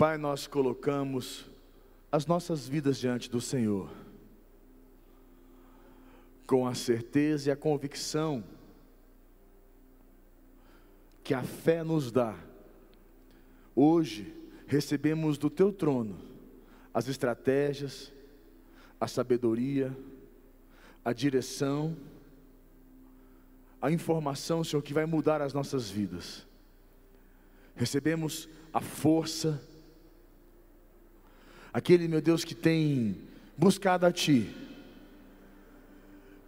Pai, nós colocamos as nossas vidas diante do Senhor, com a certeza e a convicção que a fé nos dá. Hoje recebemos do teu trono as estratégias, a sabedoria, a direção, a informação, Senhor, que vai mudar as nossas vidas. Recebemos a força, aquele, meu Deus, que tem buscado a Ti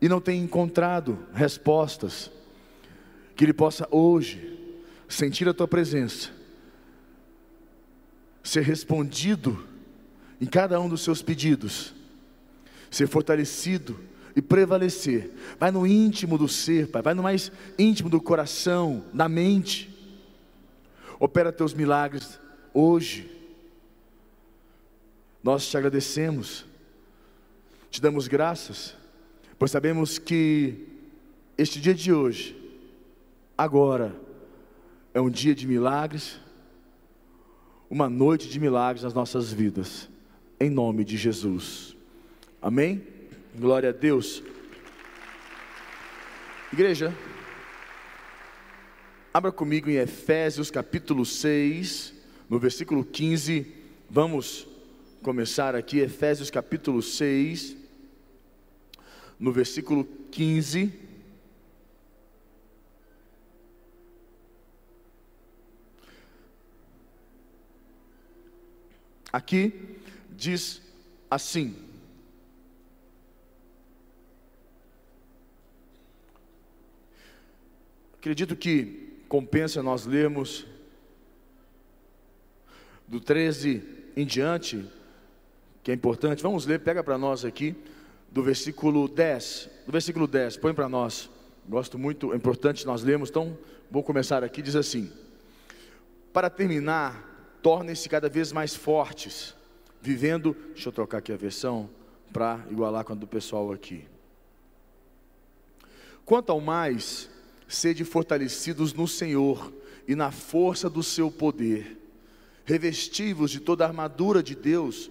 e não tem encontrado respostas, que ele possa hoje sentir a Tua presença, ser respondido em cada um dos seus pedidos, ser fortalecido e prevalecer. Vai no íntimo do ser, Pai, vai no mais íntimo do coração, da mente. Opera teus milagres hoje. Nós te agradecemos, te damos graças, pois sabemos que este dia de hoje, agora, é um dia de milagres, uma noite de milagres nas nossas vidas, em nome de Jesus. Amém? Glória a Deus. Igreja, abra comigo em Efésios capítulo 6, no versículo 15. Vamos começar aqui, Efésios capítulo 6, no versículo 15. Aqui diz assim: Acredito que compensa nós lermos do 13 em diante, que é importante. Vamos ler, pega para nós aqui, do versículo 10. Do versículo 10, põe para nós. Gosto muito, é importante nós lermos, então vou começar aqui. Diz assim: Para terminar, tornem-se cada vez mais fortes, vivendo. Deixa eu trocar aqui a versão para igualar com a do pessoal aqui. Quanto ao mais, sede fortalecidos no Senhor e na força do seu poder. Revestivos de toda a armadura de Deus,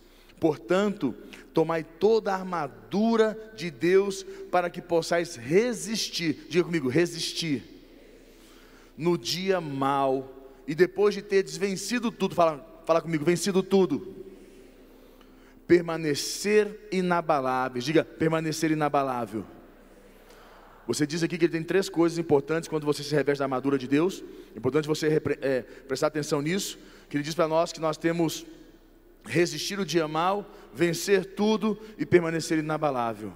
Portanto, tomai toda a armadura de Deus para que possais resistir. Diga comigo, resistir. No dia mal. E depois de ter vencido tudo, fala, fala comigo, vencido tudo. Permanecer inabalável. Diga, permanecer inabalável. Você diz aqui que ele tem três coisas importantes quando você se reveste da armadura de Deus. Importante você é, prestar atenção nisso que ele diz para nós que nós temos resistir o dia mal, vencer tudo e permanecer inabalável.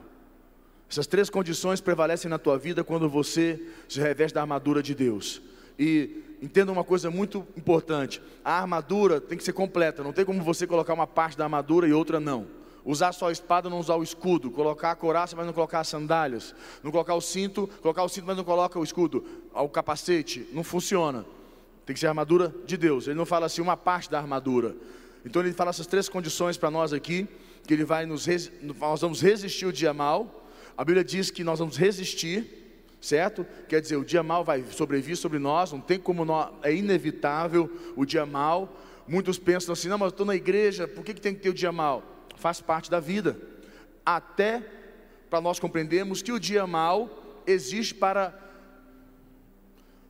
Essas três condições prevalecem na tua vida quando você se reveste da armadura de Deus. E entenda uma coisa muito importante: a armadura tem que ser completa, não tem como você colocar uma parte da armadura e outra não. Usar só a espada, não usar o escudo. Colocar a coraça, mas não colocar as sandálias. Não colocar o cinto, colocar o cinto, mas não coloca o escudo. O capacete. Não funciona. Tem que ser a armadura de Deus. Ele não fala assim uma parte da armadura. Então ele fala essas três condições para nós aqui, que ele vai nos nós vamos resistir o dia mal. A Bíblia diz que nós vamos resistir, certo? Quer dizer, o dia mal vai sobrevir sobre nós, não tem como nós, é inevitável o dia mal. Muitos pensam assim: "Não, mas eu estou na igreja, por que, que tem que ter o dia mal?" Faz parte da vida. Até para nós compreendermos que o dia mal existe para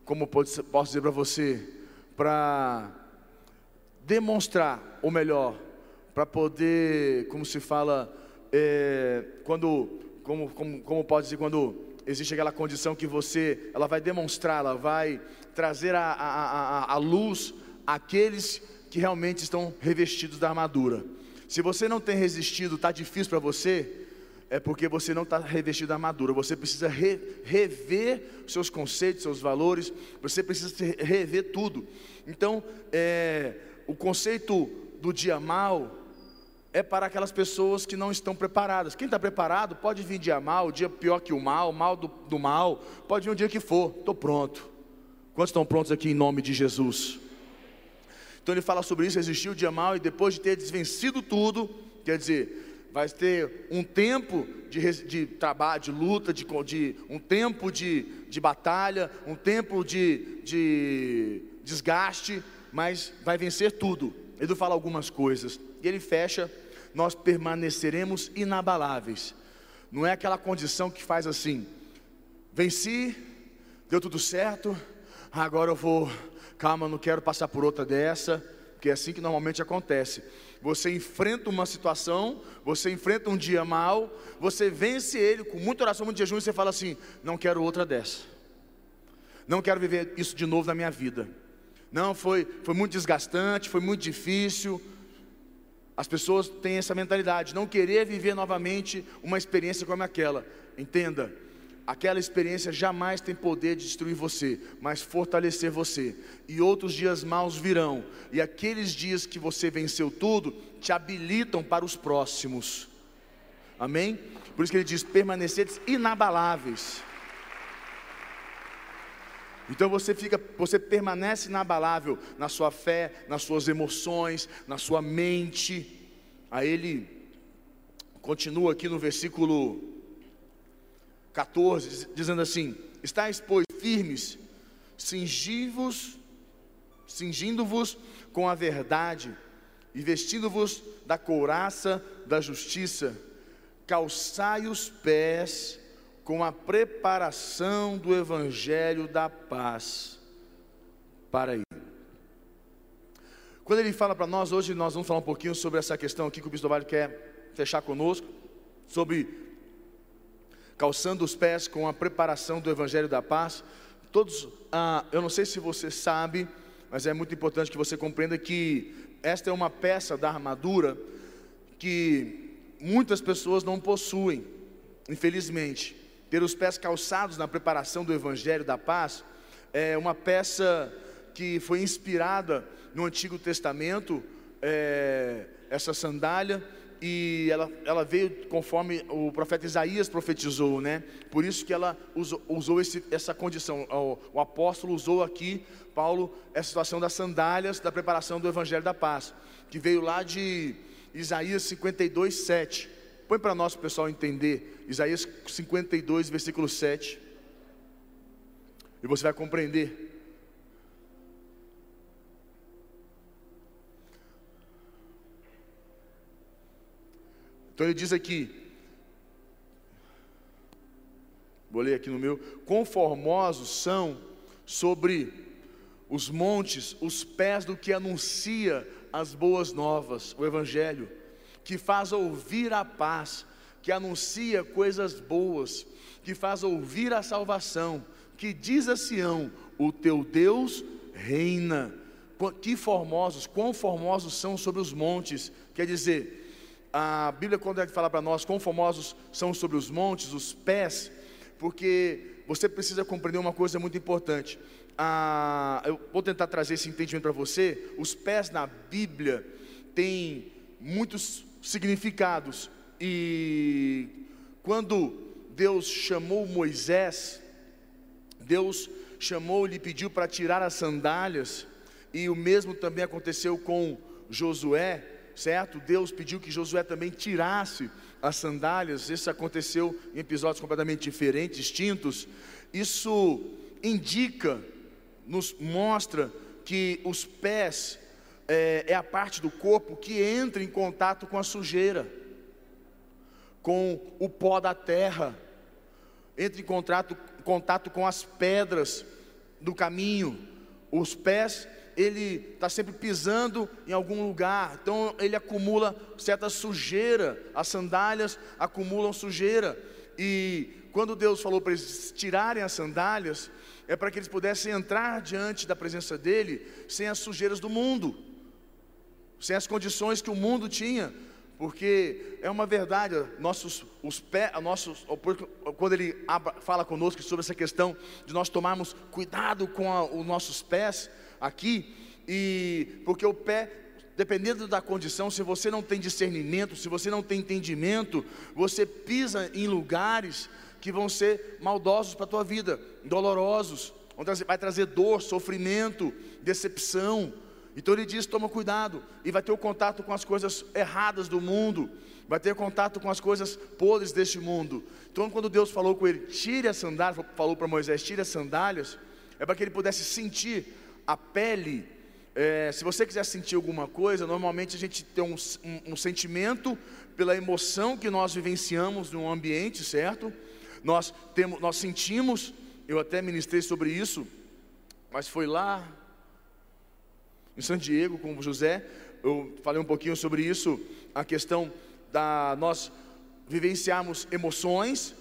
como posso dizer para você, para demonstrar, ou melhor, para poder, como se fala, é, quando, como, como, como pode dizer, quando existe aquela condição que você, ela vai demonstrar, ela vai trazer a, a, a, a luz àqueles que realmente estão revestidos da armadura. Se você não tem resistido, está difícil para você, é porque você não está revestido da armadura. Você precisa re, rever seus conceitos, seus valores. Você precisa rever tudo. Então, é, o conceito do dia mal é para aquelas pessoas que não estão preparadas. Quem está preparado pode vir dia mal, dia pior que o mal, mal do, do mal, pode vir um dia que for, estou pronto. Quantos estão prontos aqui em nome de Jesus? Então ele fala sobre isso, existiu o dia mal, e depois de ter desvencido tudo, quer dizer, vai ter um tempo de, de trabalho, de luta, de, de um tempo de, de batalha, um tempo de, de desgaste, mas vai vencer tudo. Ele fala algumas coisas, e ele fecha nós permaneceremos inabaláveis. Não é aquela condição que faz assim: venci, deu tudo certo, agora eu vou, calma, não quero passar por outra dessa, porque é assim que normalmente acontece. Você enfrenta uma situação, você enfrenta um dia mal, você vence ele com muita oração, muito jejum, e você fala assim: não quero outra dessa, não quero viver isso de novo na minha vida. Não, foi, foi muito desgastante, foi muito difícil, as pessoas têm essa mentalidade, não querer viver novamente uma experiência como aquela. Entenda, aquela experiência jamais tem poder de destruir você, mas fortalecer você. E outros dias maus virão, e aqueles dias que você venceu tudo te habilitam para os próximos. Amém? Por isso que ele diz: permaneceres inabaláveis. Então você fica, você permanece inabalável na sua fé, nas suas emoções, na sua mente. Aí ele continua aqui no versículo 14, dizendo assim: Estais, pois, firmes, cingivos, cingindo-vos com a verdade, e vestindo-vos da couraça da justiça, calçai os pés com a preparação do evangelho da paz. Para aí. Quando ele fala para nós, hoje nós vamos falar um pouquinho sobre essa questão aqui que o Bispo Vale quer fechar conosco, sobre calçando os pés com a preparação do evangelho da paz. Todos, ah, eu não sei se você sabe, mas é muito importante que você compreenda que esta é uma peça da armadura que muitas pessoas não possuem, infelizmente ter os pés calçados na preparação do Evangelho da Paz, é uma peça que foi inspirada no Antigo Testamento, é, essa sandália, e ela, ela veio conforme o profeta Isaías profetizou, né? Por isso que ela usou, usou esse, essa condição. O, o, apóstolo usou aqui, Paulo, essa situação das sandálias da preparação do Evangelho da Paz, que veio lá de Isaías 52, 7. Põe para nós, pessoal, entender. Isaías 52, versículo 7. E você vai compreender. Então ele diz aqui, vou ler aqui no meu: conformosos são sobre os montes os pés do que anuncia as boas novas, o Evangelho que faz ouvir a paz, que anuncia coisas boas, que faz ouvir a salvação, que diz a Sião: O teu Deus reina. Que formosos, quão formosos são sobre os montes. Quer dizer, a Bíblia, quando é que fala para nós, quão formosos são sobre os montes, os pés, porque você precisa compreender uma coisa muito importante. Ah, eu vou tentar trazer esse entendimento para você. Os pés na Bíblia têm muitos significados. E quando Deus chamou Moisés, Deus chamou, lhe pediu para tirar as sandálias, e o mesmo também aconteceu com Josué, certo? Deus pediu que Josué também tirasse as sandálias, isso aconteceu em episódios completamente diferentes, distintos. Isso indica, nos mostra que os pés é, é a parte do corpo que entra em contato com a sujeira, com o pó da terra, entra em contato, contato com as pedras do caminho. Os pés, ele está sempre pisando em algum lugar, então ele acumula certa sujeira. As sandálias acumulam sujeira. E quando Deus falou para eles tirarem as sandálias, é para que eles pudessem entrar diante da presença dele sem as sujeiras do mundo sem as condições que o mundo tinha, porque é uma verdade, nossos, os pés, nossos, quando ele fala conosco sobre essa questão de nós tomarmos cuidado com a, os nossos pés aqui, e porque o pé dependendo da condição, se você não tem discernimento, se você não tem entendimento, você pisa em lugares que vão ser maldosos para a tua vida, dolorosos, vai trazer dor, sofrimento, decepção. Então ele diz: toma cuidado, e vai ter o contato com as coisas erradas do mundo, vai ter contato com as coisas podres deste mundo. Então, quando Deus falou com ele, tire as sandálias, falou para Moisés, tire as sandálias, é para que ele pudesse sentir a pele. É, se você quiser sentir alguma coisa, normalmente a gente tem um, um, um sentimento pela emoção que nós vivenciamos no ambiente, certo? Nós, temos, nós sentimos, eu até ministrei sobre isso, mas foi lá em San Diego com o José, eu falei um pouquinho sobre isso, a questão da nós vivenciarmos emoções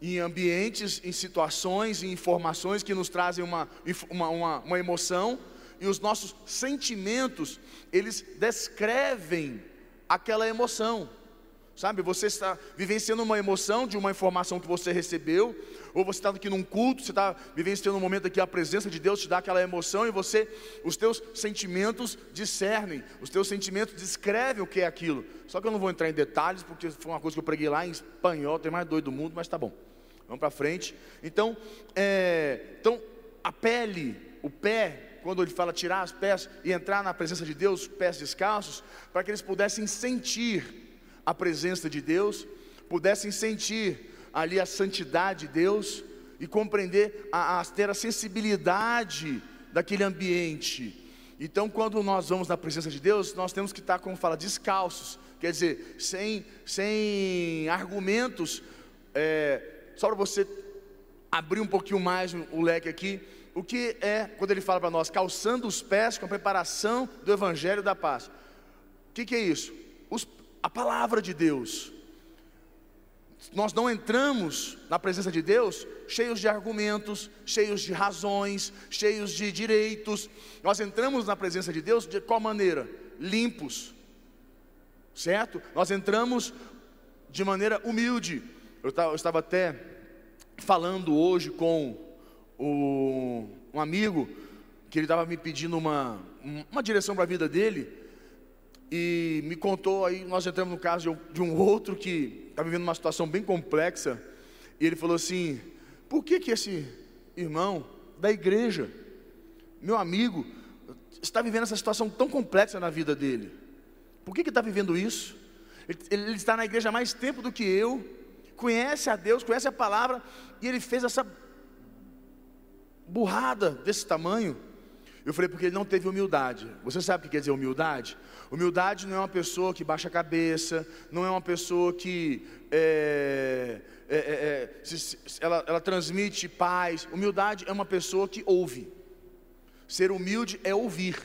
em ambientes, em situações, em informações que nos trazem uma, uma, uma, uma emoção, e os nossos sentimentos, eles descrevem aquela emoção. Sabe, você está vivenciando uma emoção de uma informação que você recebeu, ou você está aqui num culto, você está vivenciando um momento aqui, a presença de Deus te dá aquela emoção e você, os teus sentimentos discernem, os teus sentimentos descrevem o que é aquilo. Só que eu não vou entrar em detalhes, porque foi uma coisa que eu preguei lá em espanhol, tem mais doido do mundo, mas tá bom. Vamos para frente. Então, é, então, a pele, o pé, quando ele fala tirar as pés e entrar na presença de Deus, pés descalços, para que eles pudessem sentir a presença de Deus, pudessem sentir ali a santidade de Deus e compreender, a, a ter a sensibilidade daquele ambiente. Então, quando nós vamos na presença de Deus, nós temos que estar, como fala, descalços, quer dizer, sem, sem argumentos, é, só para você abrir um pouquinho mais o leque aqui, o que é, quando ele fala para nós, calçando os pés com a preparação do Evangelho da Paz. O que, que é isso? Os, a palavra de Deus. Nós não entramos na presença de Deus cheios de argumentos, cheios de razões, cheios de direitos. Nós entramos na presença de Deus de qual maneira? Limpos, certo? Nós entramos de maneira humilde. Eu, estava até falando hoje com o, um amigo que ele estava me pedindo uma, uma direção para a vida dele e me contou aí, nós entramos no caso de um outro que está vivendo uma situação bem complexa, e ele falou assim: por que que esse irmão da igreja, meu amigo, está vivendo essa situação tão complexa na vida dele? Por que que está vivendo isso? Ele, ele está na igreja há mais tempo do que eu, conhece a Deus, conhece a palavra, e ele fez essa burrada desse tamanho. Eu falei, porque ele não teve humildade. Você sabe o que quer dizer humildade? Humildade não é uma pessoa que baixa a cabeça, não é uma pessoa que é, é, é, ela, ela transmite paz. Humildade é uma pessoa que ouve. Ser humilde é ouvir.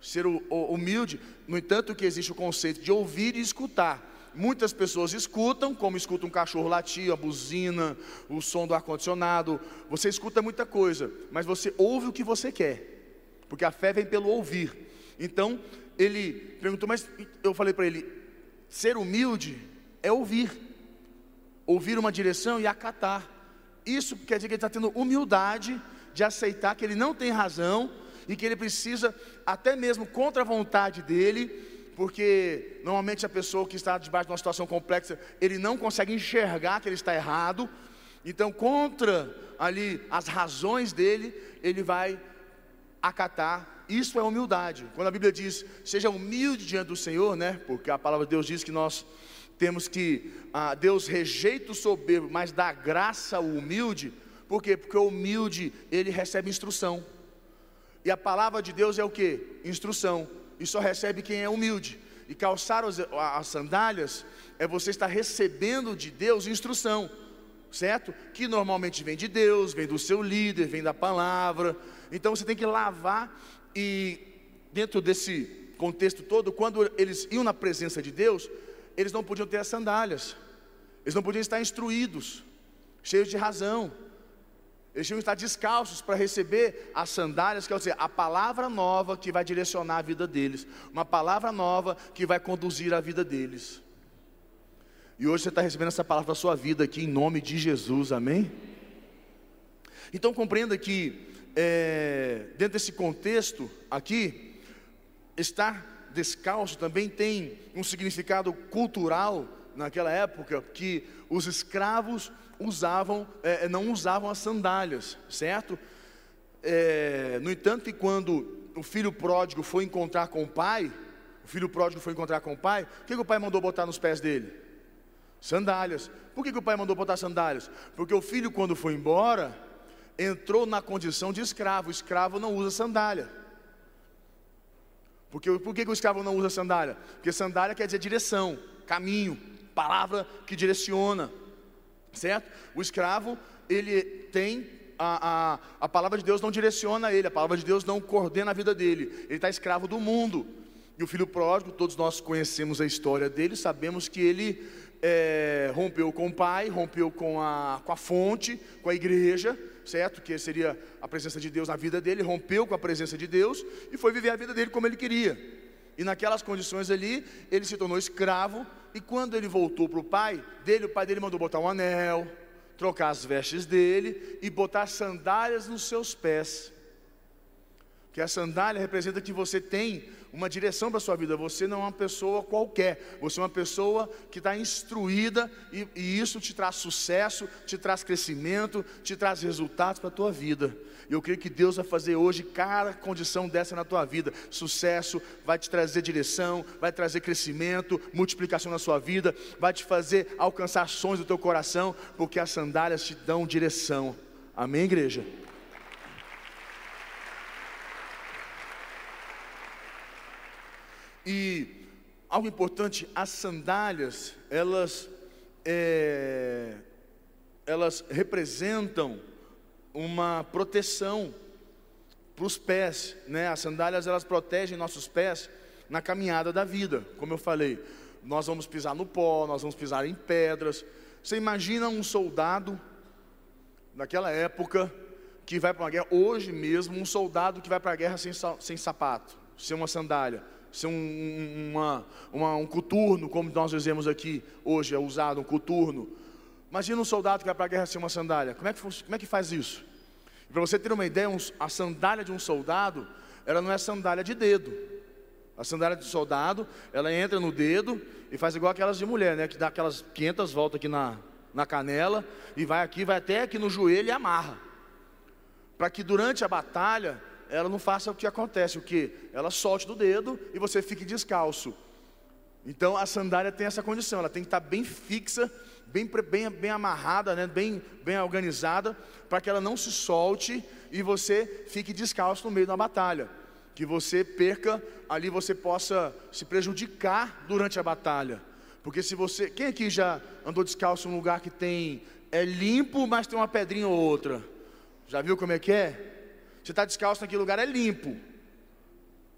Ser humilde, no entanto, que existe o conceito de ouvir e escutar. Muitas pessoas escutam, como escuta um cachorro latir, a buzina, o som do ar-condicionado. Você escuta muita coisa, mas você ouve o que você quer, porque a fé vem pelo ouvir. Então, ele perguntou, mas eu falei para ele: ser humilde é ouvir, ouvir uma direção e acatar. Isso quer dizer que ele está tendo humildade de aceitar que ele não tem razão e que ele precisa, até mesmo contra a vontade dele, porque normalmente a pessoa que está debaixo de uma situação complexa, ele não consegue enxergar que ele está errado, então contra ali as razões dele, ele vai acatar. Isso é humildade. Quando a Bíblia diz, seja humilde diante do Senhor, né? Porque a palavra de Deus diz que nós temos que ah, Deus rejeita o soberbo, mas dá graça ao humilde. Por quê? Porque o humilde ele recebe instrução. E a palavra de Deus é o que? Instrução e só recebe quem é humilde. E calçar as sandálias é você estar recebendo de Deus instrução, certo? Que normalmente vem de Deus, vem do seu líder, vem da palavra. Então você tem que lavar e dentro desse contexto todo, quando eles iam na presença de Deus, eles não podiam ter as sandálias. Eles não podiam estar instruídos, cheios de razão. Eles tinham que estar descalços para receber as sandálias, quer dizer, a palavra nova que vai direcionar a vida deles, uma palavra nova que vai conduzir a vida deles. E hoje você está recebendo essa palavra para a sua vida aqui, em nome de Jesus, amém? Então compreenda que, é, dentro desse contexto aqui, está descalço também tem um significado cultural naquela época que os escravos usavam, é, não usavam as sandálias, certo? É, no entanto, que quando o filho pródigo foi encontrar com o pai, o filho pródigo foi encontrar com o pai, o que, que o pai mandou botar nos pés dele? Sandálias. Por que, que o pai mandou botar sandálias? Porque o filho, quando foi embora, entrou na condição de escravo. O escravo não usa sandália. Porque, por que, que o escravo não usa sandália? Porque sandália quer dizer direção, caminho, palavra que direciona, certo? O escravo, ele tem a, a, a palavra de Deus não direciona ele, a palavra de Deus não coordena a vida dele, ele está escravo do mundo. E o filho pródigo, todos nós conhecemos a história dele, sabemos que ele é, rompeu com o pai, rompeu com a, com a fonte, com a igreja, certo? Que seria a presença de Deus na vida dele, rompeu com a presença de Deus e foi viver a vida dele como ele queria. E naquelas condições ali, ele se tornou escravo. E quando ele voltou para o pai dele, o pai dele mandou botar um anel, trocar as vestes dele e botar sandálias nos seus pés. Que a sandália representa que você tem uma direção para a sua vida. Você não é uma pessoa qualquer, você é uma pessoa que está instruída e, e, isso te traz sucesso, te traz crescimento, te traz resultados para a tua vida. E eu creio que Deus vai fazer hoje cada condição dessa na tua vida. Sucesso, vai te trazer direção, vai trazer crescimento, multiplicação na sua vida, vai te fazer alcançar sonhos do teu coração, porque as sandálias te dão direção. Amém, igreja? E algo importante, as sandálias, elas, é, elas representam uma proteção para os pés, né? As sandálias elas protegem nossos pés na caminhada da vida, como eu falei. Nós vamos pisar no pó, nós vamos pisar em pedras. Você imagina um soldado naquela época que vai para uma guerra, hoje mesmo, um soldado que vai para a guerra sem, sem sapato, sem uma sandália ser um, uma, uma, um coturno, como nós dizemos aqui hoje, é usado um coturno. Imagina um soldado que vai para a guerra sem uma sandália. Como é que, como é que faz isso? Para você ter uma ideia, um, a sandália de um soldado, ela não é sandália de dedo. A sandália de soldado, ela entra no dedo e faz igual aquelas de mulher, né? Que dá aquelas 500 voltas aqui na, na canela e vai aqui, vai até aqui no joelho e amarra. Para que durante a batalha ela não faça o que acontece, o que? Ela solte do dedo e você fique descalço. Então a sandália tem essa condição, ela tem que estar bem fixa, bem, bem, bem amarrada, né? bem, bem organizada, para que ela não se solte e você fique descalço no meio da batalha. Que você perca, ali você possa se prejudicar durante a batalha. Porque se você. Quem aqui já andou descalço em um lugar que tem. É limpo, mas tem uma pedrinha ou outra? Já viu como é que é? Você está descalço naquele lugar, é limpo.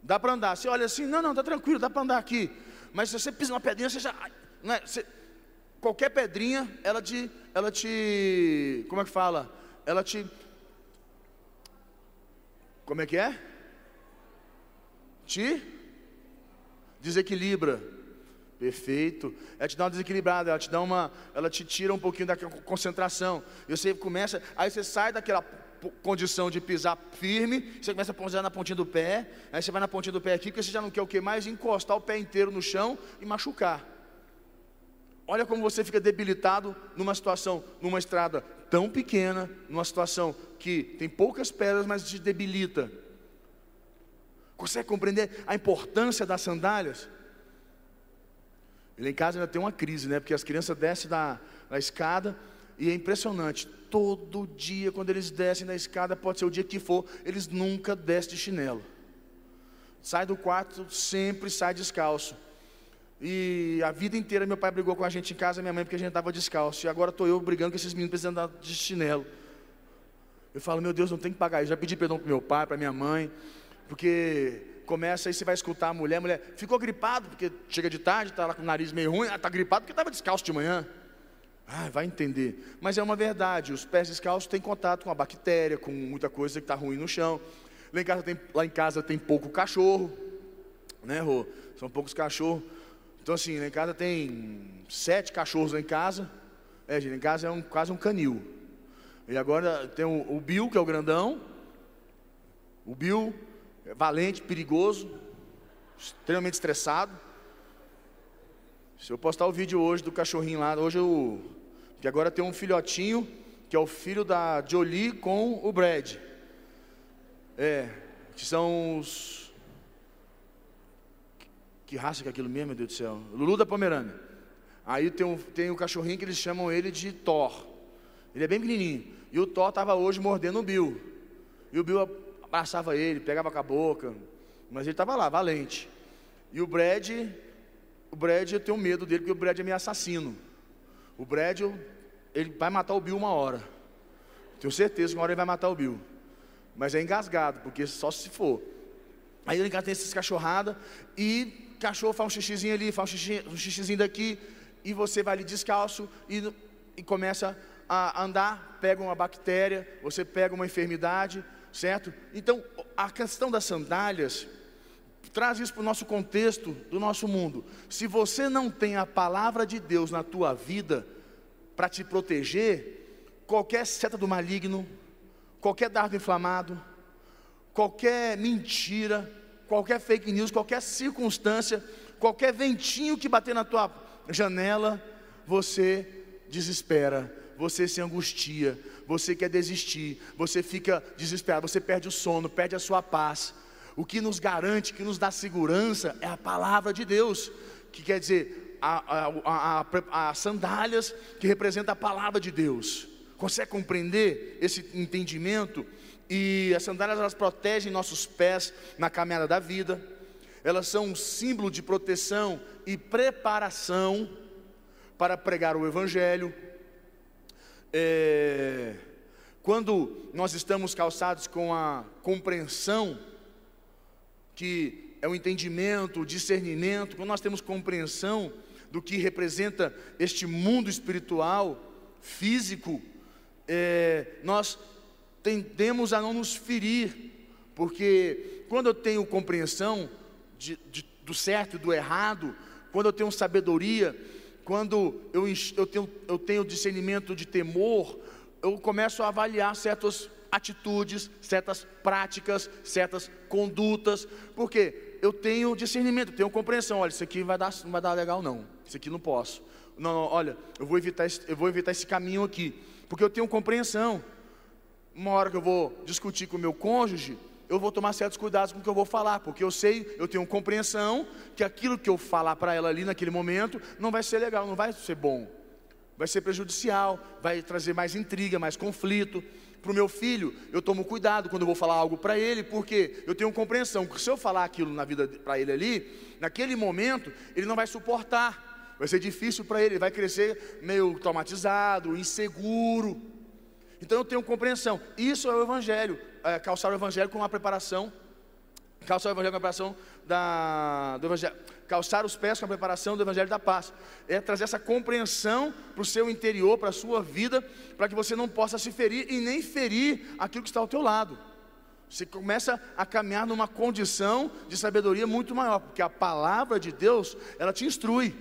Dá para andar. Você olha assim, não, não, está tranquilo, dá para andar aqui. Mas se você pisa uma pedrinha, você já. Né, você, qualquer pedrinha, ela te. Ela te. Como é que fala? Ela te. Como é que é? Te desequilibra. Perfeito. Ela te dá uma desequilibrada, ela te dá uma. Ela te tira um pouquinho da concentração. E você começa. Aí você sai daquela condição de pisar firme, você começa a pisar na pontinha do pé, aí você vai na pontinha do pé aqui, porque você já não quer o que mais? Encostar o pé inteiro no chão e machucar. Olha como você fica debilitado numa situação, numa estrada tão pequena, numa situação que tem poucas pedras, mas te debilita. Consegue compreender a importância das sandálias? Ele em casa ainda tem uma crise, né? Porque as crianças descem da, da escada e é impressionante todo dia, quando eles descem na escada, pode ser o dia que for, eles nunca descem de chinelo. Sai do quarto, sempre sai descalço. E a vida inteira meu pai brigou com a gente em casa, minha mãe, porque a gente estava descalço. E agora estou eu brigando com esses meninos precisando andar de chinelo. Eu falo, meu Deus, não tem que pagar isso. Já pedi perdão para meu pai, para minha mãe, porque começa aí, você vai escutar a mulher, a mulher ficou gripado, porque chega de tarde, está lá com o nariz meio ruim, está gripado porque estava descalço de manhã. Ah, vai entender. Mas é uma verdade, os pés descalços têm contato com a bactéria, com muita coisa que está ruim no chão. Lá em, casa tem, lá em casa tem pouco cachorro, né, Rô? São poucos cachorros. Então, assim, lá em casa tem sete cachorros lá em casa. É, gente, em casa é um, quase um canil. E agora tem o, o Bill, que é o grandão. O Bill, é valente, perigoso. extremamente estressado. Se eu postar o vídeo hoje do cachorrinho lá, hoje eu. Que agora tem um filhotinho, que é o filho da Jolie com o Brad. É, que são os. Que raça que é aquilo mesmo, meu Deus do céu? Lulu da Pomerânia. Aí tem um, tem um cachorrinho que eles chamam ele de Thor. Ele é bem pequenininho. E o Thor estava hoje mordendo o Bill. E o Bill abraçava ele, pegava com a boca. Mas ele estava lá, valente. E o Brad, o Brad, eu tenho medo dele, porque o Brad é meio assassino. O Brad, ele vai matar o Bill uma hora. Tenho certeza que uma hora ele vai matar o Bill. Mas é engasgado, porque só se for. Aí ele tem essas cachorradas e cachorro faz um xixizinho ali, faz um, xixi, um xixizinho daqui, e você vai ali descalço e, e começa a andar, pega uma bactéria, você pega uma enfermidade, certo? Então, a questão das sandálias traz isso para o nosso contexto do nosso mundo. Se você não tem a palavra de Deus na tua vida para te proteger, qualquer seta do maligno, qualquer dardo inflamado, qualquer mentira, qualquer fake news, qualquer circunstância, qualquer ventinho que bater na tua janela, você desespera, você se angustia, você quer desistir, você fica desesperado, você perde o sono, perde a sua paz. O que nos garante, que nos dá segurança é a palavra de Deus, que quer dizer, a, a, a, a sandálias que representa a palavra de Deus. Consegue compreender esse entendimento? E as sandálias elas protegem nossos pés na caminhada da vida. Elas são um símbolo de proteção e preparação para pregar o evangelho. É, quando nós estamos calçados com a compreensão que é o entendimento, o discernimento, quando nós temos compreensão do que representa este mundo espiritual, físico, é, nós tendemos a não nos ferir, porque quando eu tenho compreensão de, de, do certo e do errado, quando eu tenho sabedoria, quando eu, eu, tenho, eu tenho discernimento de temor, eu começo a avaliar certas atitudes, certas práticas, certas condutas, porque eu tenho discernimento, tenho compreensão. Olha, isso aqui vai dar, não vai dar legal, não. Isso aqui não posso. Não, não olha, eu vou evitar, eu vou evitar esse caminho aqui, porque eu tenho compreensão. Uma hora que eu vou discutir com o meu cônjuge, eu vou tomar certos cuidados com o que eu vou falar, porque eu sei, eu tenho compreensão que aquilo que eu falar para ela ali naquele momento não vai ser legal, não vai ser bom, vai ser prejudicial, vai trazer mais intriga, mais conflito. Para o meu filho, eu tomo cuidado quando eu vou falar algo para ele, porque eu tenho compreensão que se eu falar aquilo na vida para ele ali, naquele momento, ele não vai suportar, vai ser difícil para ele, ele vai crescer meio traumatizado, inseguro. Então eu tenho compreensão. Isso é o Evangelho, é, calçar o Evangelho com uma preparação, calçar o Evangelho com a preparação da, do Evangelho calçar os pés com a preparação do Evangelho da Paz. É trazer essa compreensão para o seu interior, para a sua vida, para que você não possa se ferir e nem ferir aquilo que está ao teu lado. Você começa a caminhar numa condição de sabedoria muito maior, porque a palavra de Deus, ela te instrui.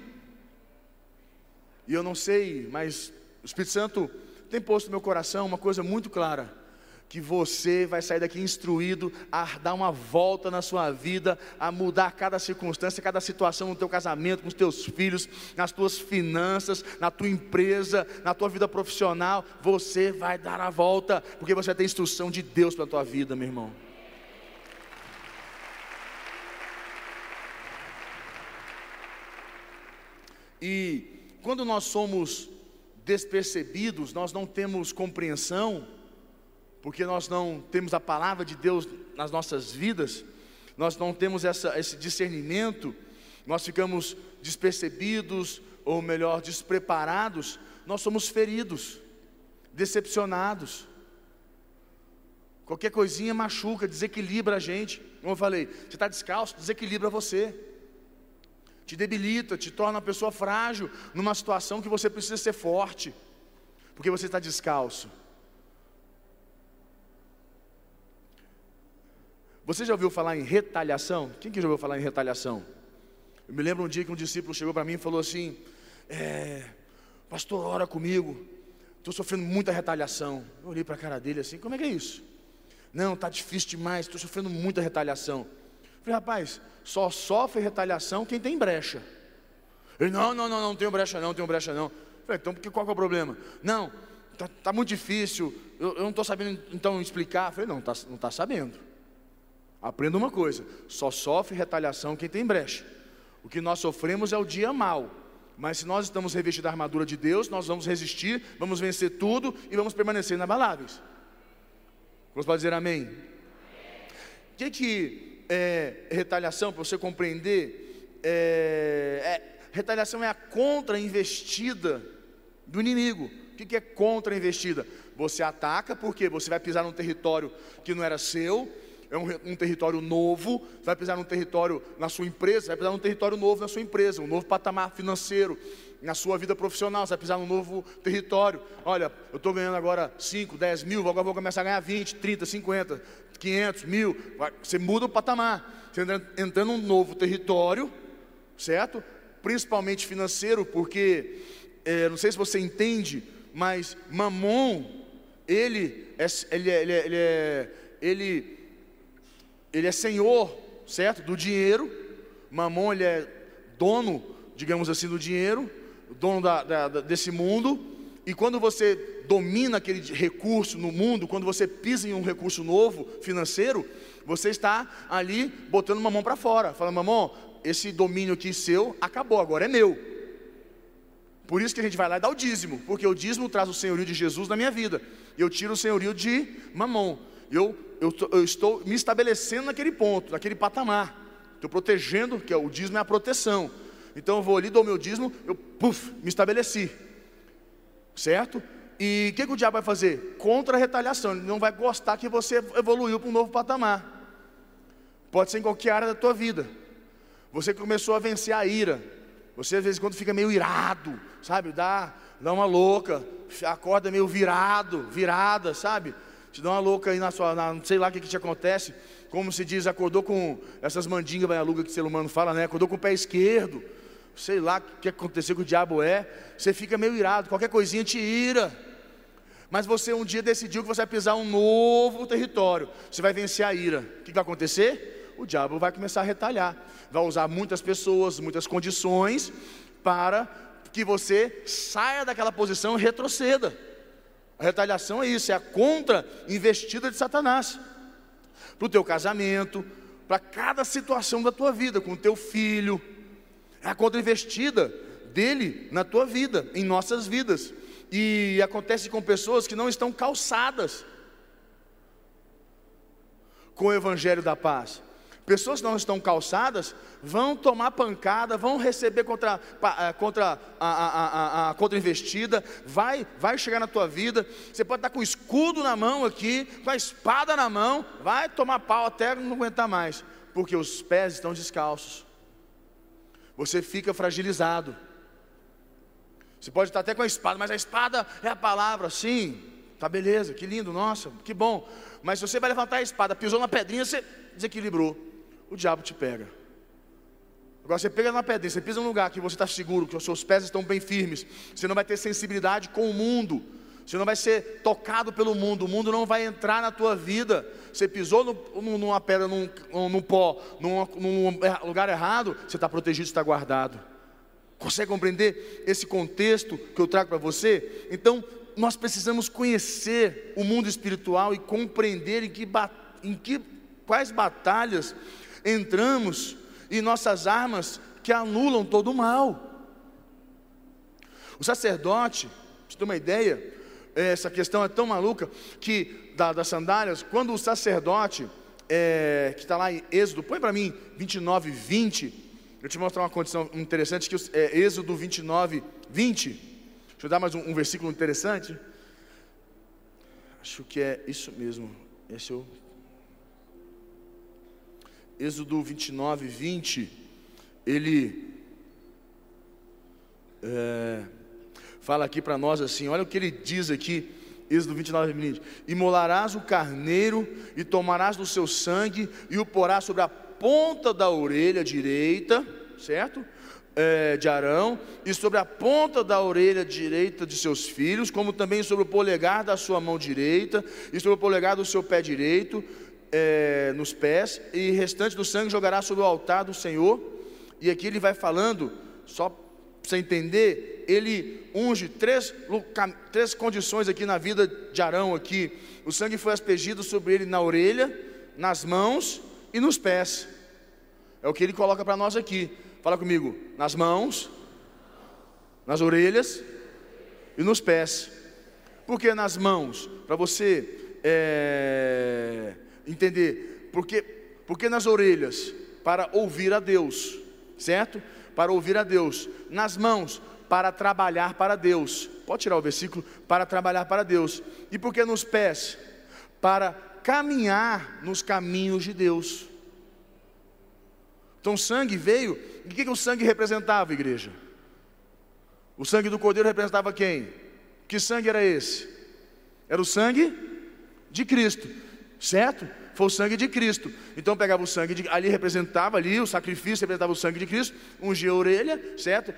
E eu não sei, mas o Espírito Santo tem posto no meu coração uma coisa muito clara que você vai sair daqui instruído a dar uma volta na sua vida, a mudar cada circunstância, cada situação no teu casamento, com os teus filhos, nas tuas finanças, na tua empresa, na tua vida profissional, você vai dar a volta, porque você ter instrução de Deus para a tua vida, meu irmão. E quando nós somos despercebidos, nós não temos compreensão, porque nós não temos a palavra de Deus nas nossas vidas, nós não temos essa, esse discernimento, nós ficamos despercebidos, ou melhor, despreparados, nós somos feridos, decepcionados. Qualquer coisinha machuca, desequilibra a gente. Como eu falei, você está descalço, desequilibra você. Te debilita, te torna uma pessoa frágil numa situação que você precisa ser forte, porque você está descalço. Você já ouviu falar em retaliação? Quem que já ouviu falar em retaliação? Eu me lembro um dia que um discípulo chegou para mim e falou assim: é, Pastor, ora comigo, estou sofrendo muita retaliação. Eu olhei para a cara dele assim: Como é que é isso? Não, está difícil demais, estou sofrendo muita retaliação. Falei, rapaz, só sofre retaliação quem tem brecha. Ele, não, não, não, não tenho brecha não, tenho brecha não. Falei, então qual que é o problema? Não, tá, tá muito difícil, eu, eu não estou sabendo então explicar. Falei, não, tá, não está sabendo. Aprenda uma coisa: só sofre retaliação quem tem brecha. O que nós sofremos é o dia mal. Mas se nós estamos revestidos da armadura de Deus, nós vamos resistir, vamos vencer tudo e vamos permanecer inabaláveis. Você pode dizer amém? O que, que é retaliação, para você compreender? É, é, retaliação é a contra-investida do inimigo. O que, que é contra-investida? Você ataca porque você vai pisar num território que não era seu, é um, um, território novo, vai pisar num território na sua empresa, vai pisar num território novo na sua empresa, um novo patamar financeiro, na sua vida profissional, você vai pisar num novo território. Olha, eu estou ganhando agora 5, 10 mil, agora vou começar a ganhar 20, 30, 50, 500 mil. Você muda o patamar, você entra, entra num novo território, certo? Principalmente financeiro, porque, é, não sei se você entende, mas Mamon, ele é, ele é, ele é, ele ele é senhor, certo? Do dinheiro. Mamon, ele é dono, digamos assim, do dinheiro, dono da, da, desse mundo. E quando você domina aquele recurso no mundo, quando você pisa em um recurso novo, financeiro, você está ali botando uma mão para fora, falando, mamão, esse domínio aqui seu acabou, agora é meu. Por isso que a gente vai lá e dá o dízimo, porque o dízimo traz o senhorio de Jesus na minha vida. Eu tiro o senhorio de mamão. Eu eu, eu estou me estabelecendo naquele ponto, naquele patamar. Estou protegendo, que é o dízimo é a proteção. Então eu vou ali, dou meu dízimo, eu puff, me estabeleci. Certo? E o que, que, o diabo vai fazer? Contra a retaliação. Ele não vai gostar que você evoluiu para um novo patamar. Pode ser em qualquer área da tua vida. Você começou a vencer a ira. Você às vezes quando fica meio irado, sabe? Dá, dá uma louca, acorda meio virado, virada, sabe? Te dá uma louca aí na sua, na, não sei lá o que, que te acontece, como se diz, acordou com essas mandingas aluga que o ser humano fala, né? Acordou com o pé esquerdo, sei lá o que aconteceu que o diabo é, você fica meio irado, qualquer coisinha te ira. Mas você um dia decidiu que você vai pisar um novo território, você vai vencer a ira. O que vai acontecer? O diabo vai começar a retalhar, vai usar muitas pessoas, muitas condições para que você saia daquela posição e retroceda. A retaliação é isso, é a contra-investida de Satanás. Para o teu casamento, para cada situação da tua vida, com o teu filho. É a contra-investida dele na tua vida, em nossas vidas. E acontece com pessoas que não estão calçadas com o evangelho da paz. Pessoas que não estão calçadas vão tomar pancada, vão receber contra, eh, contra a, a, a, contra investida, vai, vai chegar na tua vida. Você pode estar com o escudo na mão aqui, com a espada na mão, vai tomar pau até não aguentar mais, porque os pés estão descalços. Você fica fragilizado. Você pode estar até com a espada, mas a espada é a palavra, sim. Tá beleza, que lindo, nossa, que bom. Mas se você vai levantar a espada, pisou na pedrinha, você desequilibrou o diabo te pega. Agora você pega na pedra, você pisa num lugar que você está seguro, que os seus pés estão bem firmes, você não vai ter sensibilidade com o mundo, você não vai ser tocado pelo mundo, o mundo não vai entrar na tua vida. Você pisou no, numa pedra, num, num pó, num, num lugar errado, você está protegido, está guardado. Consegue compreender esse contexto que eu trago para você? Então, nós precisamos conhecer o mundo espiritual e compreender em que, em que quais batalhas entramos e nossas armas que anulam todo o mal. O sacerdote, você ter uma ideia, essa questão é tão maluca que da, das sandálias, quando o sacerdote, é, que está lá em Êxodo, põe para mim 29, 20. Eu te mostrar uma condição interessante que é Êxodo 29, 20. Deixa eu dar mais um, um versículo interessante. Acho que é isso mesmo. Esse eu Êxodo 29, 20, ele é, fala aqui para nós assim: olha o que ele diz aqui, Êxodo 29, 20: Imolarás o carneiro e tomarás do seu sangue e o porás sobre a ponta da orelha direita, certo? É, de Arão, e sobre a ponta da orelha direita de seus filhos, como também sobre o polegar da sua mão direita, e sobre o polegar do seu pé direito, é, nos pés, e restante do sangue jogará sobre o altar do Senhor. E aqui ele vai falando, só para você entender, ele unge três, três condições aqui na vida de Arão aqui. O sangue foi aspergido sobre ele na orelha, nas mãos e nos pés. É o que ele coloca para nós aqui. Fala comigo, nas mãos, nas orelhas e nos pés. Por que nas mãos? Para você é, entender. Porque, porque nas orelhas? Para ouvir a Deus, certo? Para ouvir a Deus. Nas mãos, para trabalhar para Deus. Pode tirar o versículo? Para trabalhar para Deus. E por que nos pés? Para caminhar nos caminhos de Deus. Então, sangue veio. E o que, que o sangue representava, igreja? O sangue do cordeiro representava quem? Que sangue era esse? Era o sangue de Cristo, certo? Foi o sangue de Cristo. Então pegava o sangue de, ali representava ali o sacrifício representava o sangue de Cristo, ungia a orelha, certo?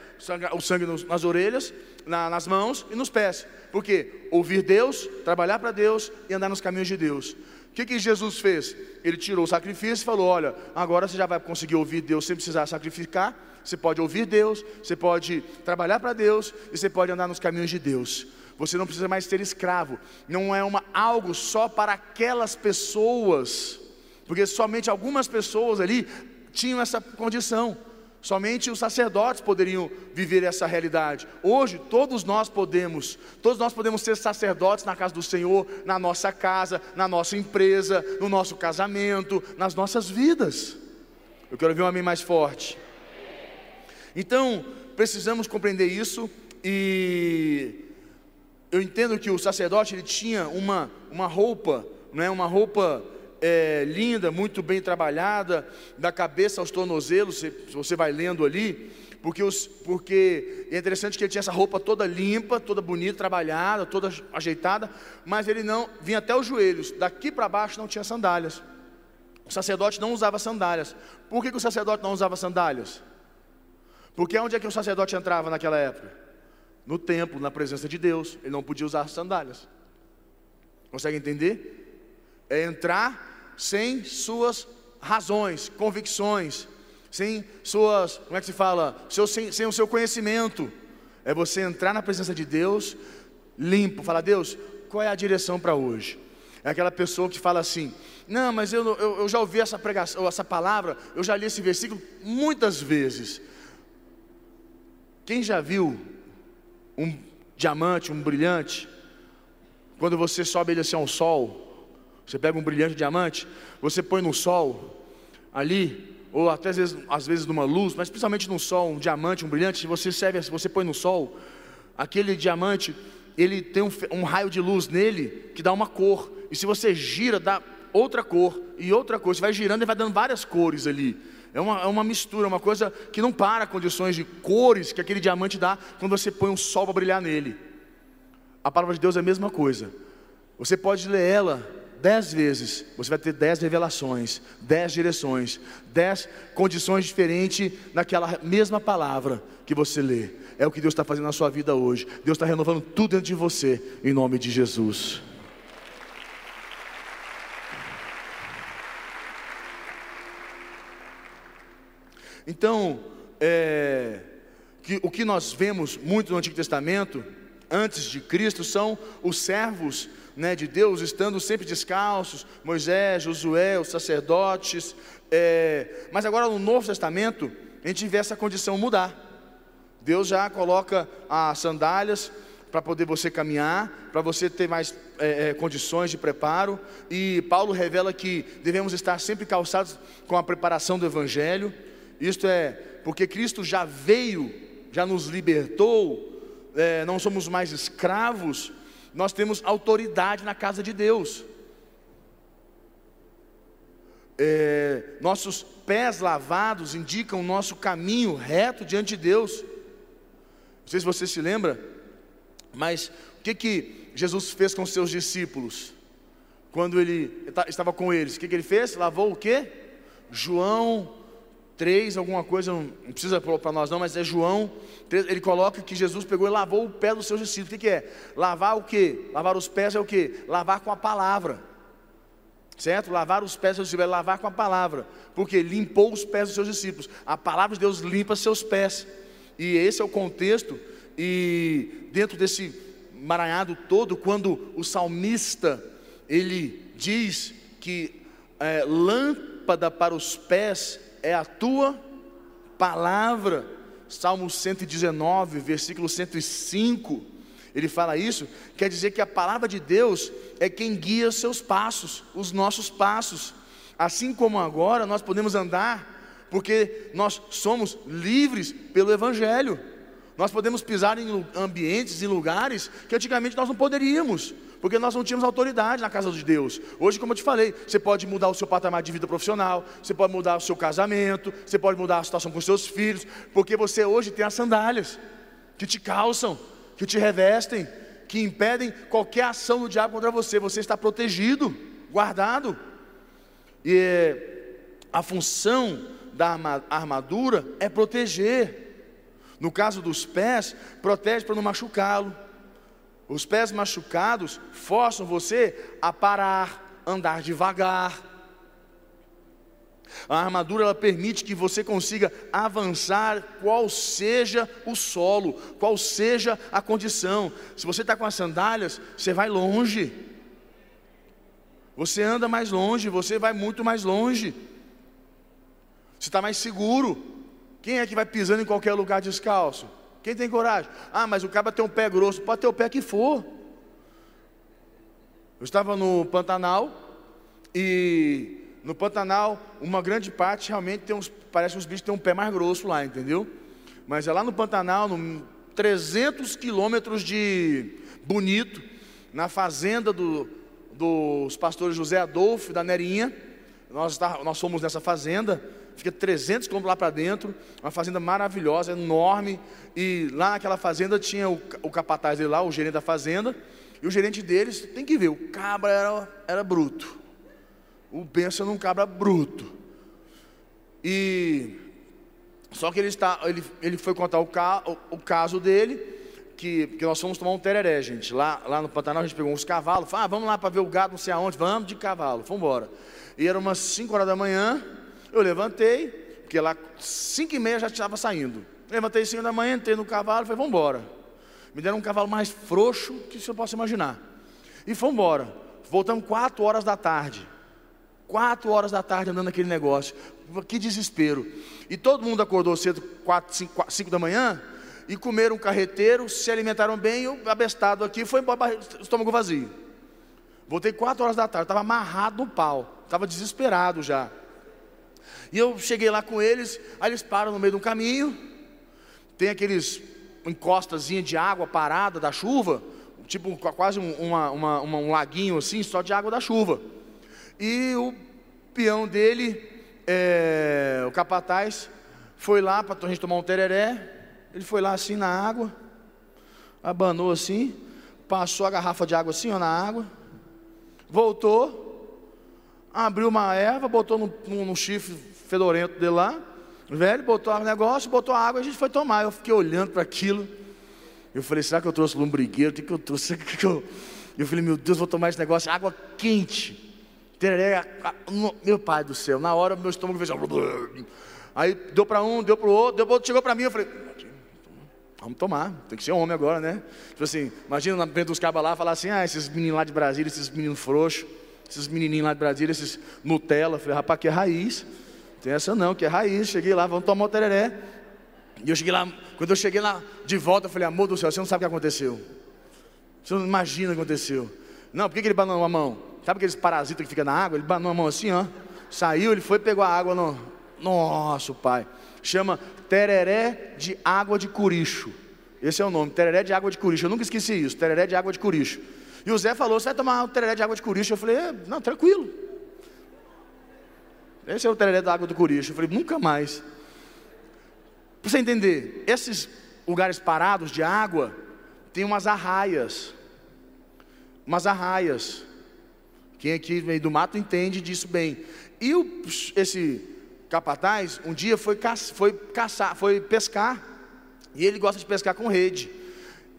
O sangue, nos, nas orelhas, na, nas mãos e nos pés. Por quê? Ouvir Deus, trabalhar para Deus e andar nos caminhos de Deus. O que, que Jesus fez? Ele tirou o sacrifício e falou: Olha, agora você já vai conseguir ouvir Deus sem precisar sacrificar. Você pode ouvir Deus, você pode trabalhar para Deus e você pode andar nos caminhos de Deus. Você não precisa mais ser escravo. Não é uma, algo só para aquelas pessoas, porque somente algumas pessoas ali tinham essa condição. Somente os sacerdotes poderiam viver essa realidade. Hoje, todos nós podemos, todos nós podemos ser sacerdotes na casa do Senhor, na nossa casa, na nossa empresa, no nosso casamento, nas nossas vidas. Eu quero ver um amém mais forte. Então, precisamos compreender isso e eu entendo que o sacerdote ele tinha uma, uma roupa, não é uma roupa é, linda, muito bem trabalhada, da cabeça aos tornozelos, se, se você vai lendo ali, porque, os, porque é interessante que ele tinha essa roupa toda limpa, toda bonita, trabalhada, toda ajeitada, mas ele não vinha até os joelhos, daqui para baixo não tinha sandálias. O sacerdote não usava sandálias. Por que, que o sacerdote não usava sandálias? Porque onde é que o sacerdote entrava naquela época? No templo, na presença de Deus. Ele não podia usar sandálias. Consegue entender? É entrar sem suas razões, convicções, sem suas, como é que se fala? Seu, sem, sem o seu conhecimento. É você entrar na presença de Deus limpo, falar, Deus, qual é a direção para hoje? É aquela pessoa que fala assim: Não, mas eu, eu, eu já ouvi essa pregação, essa palavra, eu já li esse versículo muitas vezes. Quem já viu um diamante, um brilhante, quando você sobe ele assim ao sol, você pega um brilhante diamante, você põe no sol, ali, ou até às vezes, às vezes numa luz, mas principalmente no sol, um diamante, um brilhante, você serve, você põe no sol, aquele diamante, ele tem um, um raio de luz nele que dá uma cor, e se você gira, dá outra cor, e outra cor, você vai girando e vai dando várias cores ali. É uma, é uma mistura, uma coisa que não para condições de cores que aquele diamante dá quando você põe um sol para brilhar nele. A palavra de Deus é a mesma coisa. Você pode ler ela dez vezes, você vai ter dez revelações, dez direções, dez condições diferentes naquela mesma palavra que você lê. É o que Deus está fazendo na sua vida hoje. Deus está renovando tudo dentro de você, em nome de Jesus. Então, é, que, o que nós vemos muito no Antigo Testamento, antes de Cristo, são os servos né, de Deus estando sempre descalços, Moisés, Josué, os sacerdotes. É, mas agora no Novo Testamento, a gente vê essa condição mudar. Deus já coloca as sandálias para poder você caminhar, para você ter mais é, é, condições de preparo. E Paulo revela que devemos estar sempre calçados com a preparação do Evangelho. Isto é, porque Cristo já veio, já nos libertou, é, não somos mais escravos, nós temos autoridade na casa de Deus. É, nossos pés lavados indicam o nosso caminho reto diante de Deus. Não sei se você se lembra, mas o que, que Jesus fez com seus discípulos? Quando ele estava com eles, o que, que ele fez? Lavou o que? João 3, alguma coisa, não precisa para nós não, mas é João 3, ele coloca que Jesus pegou e lavou o pé dos seus discípulos. O que, que é? Lavar o que? Lavar os pés é o que? Lavar com a palavra. certo? Lavar os pés dos seus discípulos, é lavar com a palavra, porque limpou os pés dos seus discípulos. A palavra de Deus limpa seus pés. E esse é o contexto, e dentro desse maranhado todo, quando o salmista ele diz que é, lâmpada para os pés é a tua palavra, Salmo 119, versículo 105, ele fala isso, quer dizer que a palavra de Deus é quem guia os seus passos, os nossos passos. Assim como agora nós podemos andar, porque nós somos livres pelo Evangelho. Nós podemos pisar em ambientes e lugares que antigamente nós não poderíamos, porque nós não tínhamos autoridade na casa de Deus. Hoje, como eu te falei, você pode mudar o seu patamar de vida profissional, você pode mudar o seu casamento, você pode mudar a situação com seus filhos, porque você hoje tem as sandálias que te calçam, que te revestem, que impedem qualquer ação do diabo contra você. Você está protegido, guardado. E a função da armadura é proteger. No caso dos pés, protege para não machucá-lo. Os pés machucados forçam você a parar, andar devagar. A armadura ela permite que você consiga avançar, qual seja o solo, qual seja a condição. Se você está com as sandálias, você vai longe. Você anda mais longe, você vai muito mais longe. Você está mais seguro. Quem é que vai pisando em qualquer lugar descalço? Quem tem coragem? Ah, mas o cara tem um pé grosso, pode ter o pé que for. Eu estava no Pantanal e no Pantanal uma grande parte realmente tem uns, parece que os bichos têm um pé mais grosso lá, entendeu? Mas é lá no Pantanal, no 300 quilômetros de Bonito, na fazenda do, dos pastores José Adolfo da Nerinha. Nós, nós fomos nessa fazenda fica 300 quilômetros lá para dentro, uma fazenda maravilhosa, enorme, e lá naquela fazenda tinha o, o capataz dele lá, o gerente da fazenda, e o gerente deles, tem que ver, o cabra era, era bruto, o pensa num cabra bruto, e só que ele, está, ele, ele foi contar o, ca, o, o caso dele, que, que, nós fomos tomar um tereré, gente. Lá, lá no Pantanal a gente pegou uns cavalos. Falou, ah, vamos lá para ver o gado, não sei aonde. Vamos de cavalo, vamos embora. E era umas 5 horas da manhã. Eu levantei, porque lá 5 e meia já estava saindo. Levantei 5 da manhã, entrei no cavalo falei, vamos embora. Me deram um cavalo mais frouxo que você possa imaginar. E fomos embora. Voltamos 4 horas da tarde. 4 horas da tarde andando naquele negócio. Que desespero. E todo mundo acordou cedo, 4, 5, 5 da manhã, e comeram um carreteiro, se alimentaram bem, o abestado aqui foi embora, estômago vazio. Voltei 4 horas da tarde, estava amarrado no pau, estava desesperado já. E eu cheguei lá com eles, aí eles param no meio do caminho, tem aqueles encostazinha de água parada da chuva, tipo quase uma, uma, uma, um laguinho assim, só de água da chuva. E o peão dele, é, o capataz, foi lá para a gente tomar um tereré. Ele foi lá assim na água, abanou assim, passou a garrafa de água assim ó, na água, voltou, abriu uma erva, botou no, no chifre fedorento dele lá, velho, botou o negócio, botou a água, a gente foi tomar. Eu fiquei olhando para aquilo. Eu falei, será que eu trouxe lombrigueiro? O que, que eu trouxe? Que que eu... eu falei, meu Deus, vou tomar esse negócio, água quente. Meu pai do céu, na hora meu estômago fez Aí deu para um, deu para o outro, deu para outro, chegou para mim, eu falei, vamos tomar, tem que ser homem agora, né? Tipo assim, imagina na frente dos cabas lá, falar assim, ah, esses meninos lá de Brasília, esses meninos frouxos, esses menininhos lá de Brasília, esses Nutella, falei, rapaz, que é raiz. Tem essa não, que é raiz. Cheguei lá, vamos tomar o tereré. E eu cheguei lá, quando eu cheguei lá de volta, eu falei, amor do céu, você não sabe o que aconteceu. Você não imagina o que aconteceu. Não, por que, que ele banou a mão? Sabe aqueles parasitas que ficam na água? Ele banou a mão assim, ó. Saiu, ele foi, pegou a água no. Nossa, pai. Chama tereré de água de curicho. Esse é o nome, tereré de água de curicho. Eu nunca esqueci isso, tereré de água de curicho. E o Zé falou: Você vai tomar um tereré de água de curicho? Eu falei: é, Não, tranquilo. Esse é o tereré da água do Curicho. Eu falei, nunca mais. Para você entender, esses lugares parados de água, tem umas arraias. Umas arraias. Quem aqui vem do mato entende disso bem. E o, esse capataz, um dia foi, foi caçar, foi pescar. E ele gosta de pescar com rede.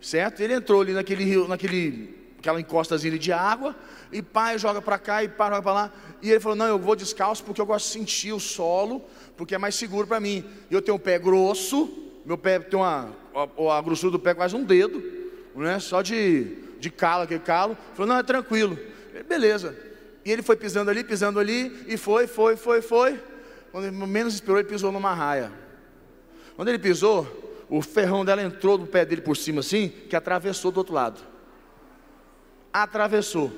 Certo? Ele entrou ali naquele rio, naquele aquela encostazinha de água, e pai joga para cá e pai joga para lá. E ele falou: Não, eu vou descalço porque eu gosto de sentir o solo, porque é mais seguro para mim. Eu tenho um pé grosso, meu pé tem uma. A, a grossura do pé quase um dedo, né? só de, de calo, aquele calo. Ele falou: Não, é tranquilo. Beleza. E ele foi pisando ali, pisando ali, e foi, foi, foi, foi. Quando ele menos esperou, ele pisou numa raia. Quando ele pisou, o ferrão dela entrou no pé dele por cima assim, que atravessou do outro lado. Atravessou.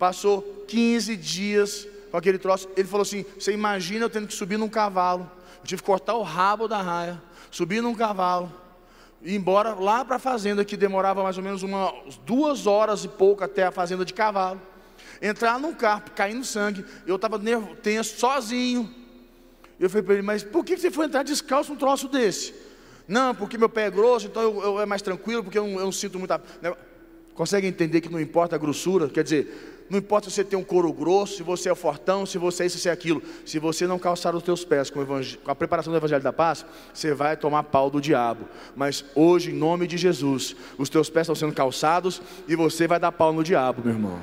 Passou 15 dias com aquele troço. Ele falou assim: Você imagina eu tendo que subir num cavalo. Eu tive que cortar o rabo da raia, subir num cavalo, ir embora lá para a fazenda, que demorava mais ou menos umas duas horas e pouco até a fazenda de cavalo. Entrar num carro, caindo sangue. Eu estava tenso, sozinho. Eu falei para ele: Mas por que você foi entrar descalço num troço desse? Não, porque meu pé é grosso, então eu, eu é mais tranquilo, porque eu, eu não sinto muita. Consegue entender que não importa a grossura? Quer dizer, não importa se você tem um couro grosso, se você é fortão, se você é isso, se é aquilo. Se você não calçar os teus pés com, com, a preparação do Evangelho da Paz, você vai tomar pau do diabo. Mas hoje, em nome de Jesus, os teus pés estão sendo calçados e você vai dar pau no diabo, meu irmão.